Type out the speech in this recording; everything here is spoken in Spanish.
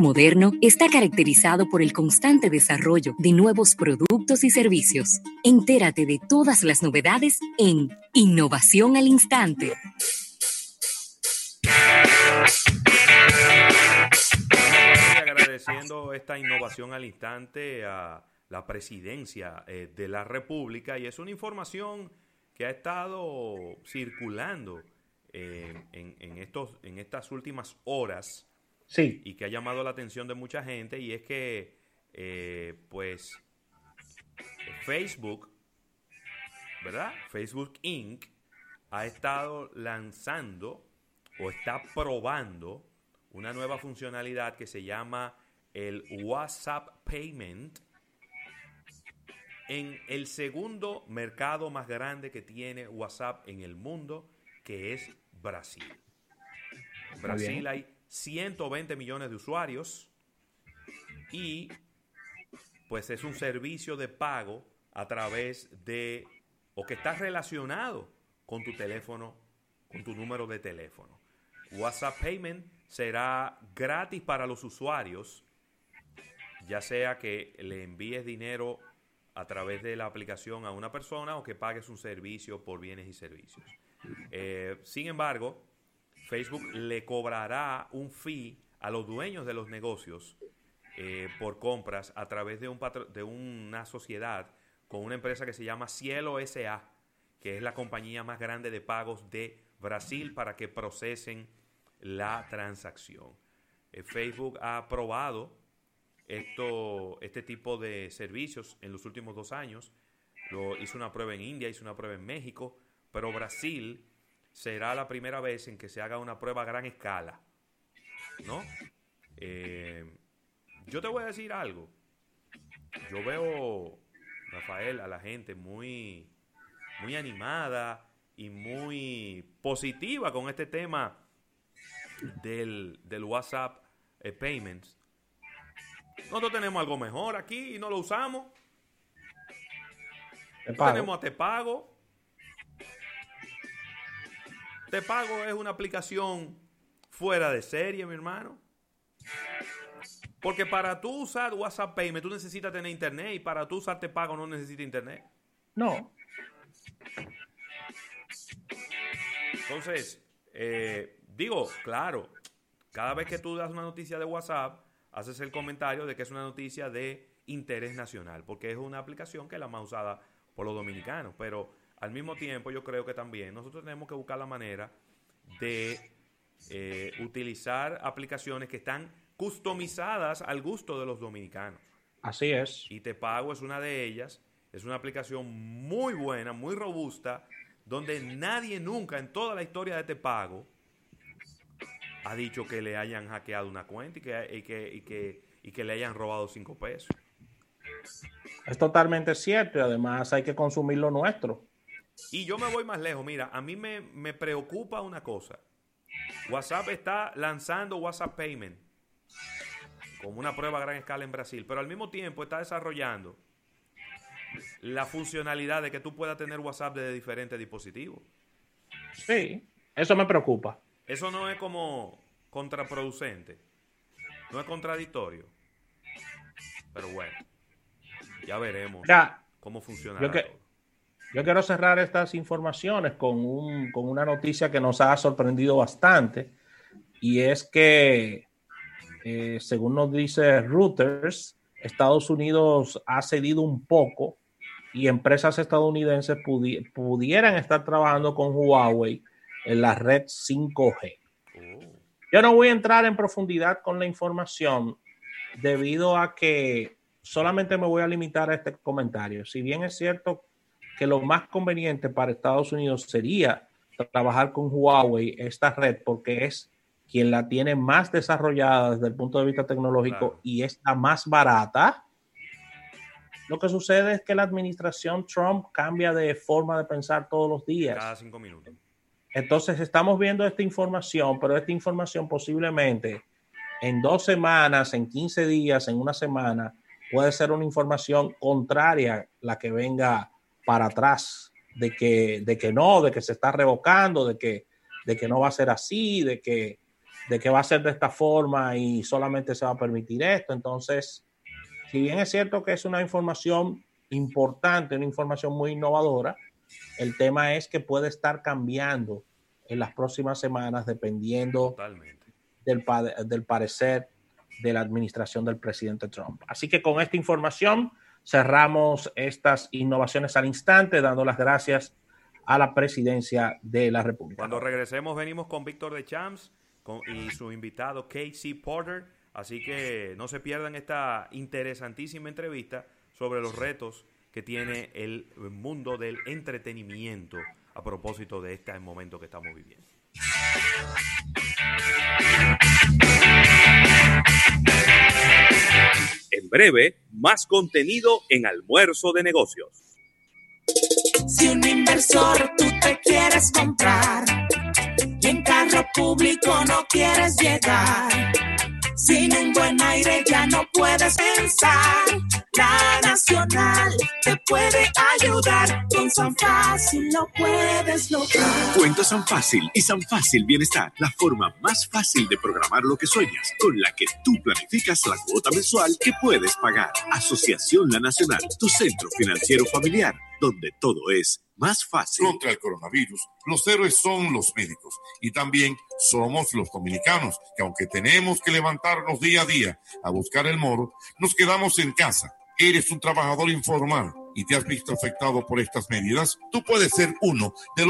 moderno está caracterizado por el constante desarrollo de nuevos productos y servicios. Entérate de todas las novedades en Innovación al Instante. Agradeciendo esta innovación al instante a la presidencia eh, de la República y es una información que ha estado circulando eh, en, estos, en estas últimas horas sí. y que ha llamado la atención de mucha gente y es que eh, pues Facebook, ¿verdad? Facebook Inc. ha estado lanzando o está probando una nueva funcionalidad que se llama el WhatsApp Payment en el segundo mercado más grande que tiene WhatsApp en el mundo, que es Brasil. Brasil hay 120 millones de usuarios y pues es un servicio de pago a través de o que está relacionado con tu teléfono, con tu número de teléfono. WhatsApp Payment será gratis para los usuarios, ya sea que le envíes dinero a través de la aplicación a una persona o que pagues un servicio por bienes y servicios. Eh, sin embargo, Facebook le cobrará un fee a los dueños de los negocios eh, por compras a través de, un de una sociedad con una empresa que se llama Cielo SA, que es la compañía más grande de pagos de Brasil para que procesen la transacción. Eh, Facebook ha aprobado esto, este tipo de servicios en los últimos dos años. Lo hizo una prueba en India, hizo una prueba en México, pero Brasil será la primera vez en que se haga una prueba a gran escala. ¿No? Eh, yo te voy a decir algo. Yo veo, Rafael, a la gente muy, muy animada y muy positiva con este tema del, del WhatsApp eh, Payments. Nosotros tenemos algo mejor aquí y no lo usamos. Tenemos a Te Pago. Te Pago es una aplicación fuera de serie, mi hermano. Porque para tú usar WhatsApp Payment, tú necesitas tener internet y para tú usar Te Pago no necesitas internet. No. Entonces, eh, digo, claro, cada vez que tú das una noticia de WhatsApp, haces el comentario de que es una noticia de interés nacional, porque es una aplicación que es la más usada por los dominicanos, pero al mismo tiempo yo creo que también nosotros tenemos que buscar la manera de eh, utilizar aplicaciones que están customizadas al gusto de los dominicanos. Así es. Y Te Pago es una de ellas. Es una aplicación muy buena, muy robusta, donde nadie nunca en toda la historia de Te Pago ha dicho que le hayan hackeado una cuenta y que, que, y que, le hayan robado cinco pesos. Es totalmente cierto y además hay que consumir lo nuestro. Y yo me voy más lejos. Mira, a mí me, me preocupa una cosa. WhatsApp está lanzando WhatsApp Payment como una prueba a gran escala en Brasil, pero al mismo tiempo está desarrollando la funcionalidad de que tú puedas tener WhatsApp desde diferentes dispositivos. Sí, eso me preocupa. Eso no es como contraproducente, no es contradictorio. Pero bueno, ya veremos cómo funciona. Yo, yo quiero cerrar estas informaciones con, un, con una noticia que nos ha sorprendido bastante y es que, eh, según nos dice Reuters, Estados Unidos ha cedido un poco y empresas estadounidenses pudieran estar trabajando con Huawei en la red 5G. Yo no voy a entrar en profundidad con la información debido a que solamente me voy a limitar a este comentario. Si bien es cierto que lo más conveniente para Estados Unidos sería trabajar con Huawei, esta red, porque es quien la tiene más desarrollada desde el punto de vista tecnológico y es la más barata. Lo que sucede es que la administración Trump cambia de forma de pensar todos los días. Cada cinco minutos. Entonces estamos viendo esta información, pero esta información posiblemente en dos semanas, en 15 días, en una semana, puede ser una información contraria la que venga para atrás, de que, de que no, de que se está revocando, de que, de que no va a ser así, de que, de que va a ser de esta forma y solamente se va a permitir esto. Entonces, si bien es cierto que es una información importante, una información muy innovadora, el tema es que puede estar cambiando en las próximas semanas dependiendo del, del parecer de la administración del presidente Trump. Así que con esta información cerramos estas innovaciones al instante, dando las gracias a la presidencia de la República. Cuando regresemos venimos con Víctor de Champs y su invitado Casey Porter, así que no se pierdan esta interesantísima entrevista sobre los retos que tiene el mundo del entretenimiento a propósito de este momento que estamos viviendo. En breve, más contenido en Almuerzo de Negocios. Si un inversor tú te quieres comprar y en carro público no quieres llegar, sin un buen aire ya no puedes pensar. La Nacional te puede ayudar. Con San Fácil lo puedes lograr. Cuenta San Fácil y San Fácil Bienestar. La forma más fácil de programar lo que sueñas. Con la que tú planificas la cuota mensual que puedes pagar. Asociación La Nacional. Tu centro financiero familiar. Donde todo es más fácil. Contra el coronavirus, los héroes son los médicos y también somos los dominicanos, que aunque tenemos que levantarnos día a día a buscar el moro, nos quedamos en casa. Eres un trabajador informal y te has visto afectado por estas medidas, tú puedes ser uno de los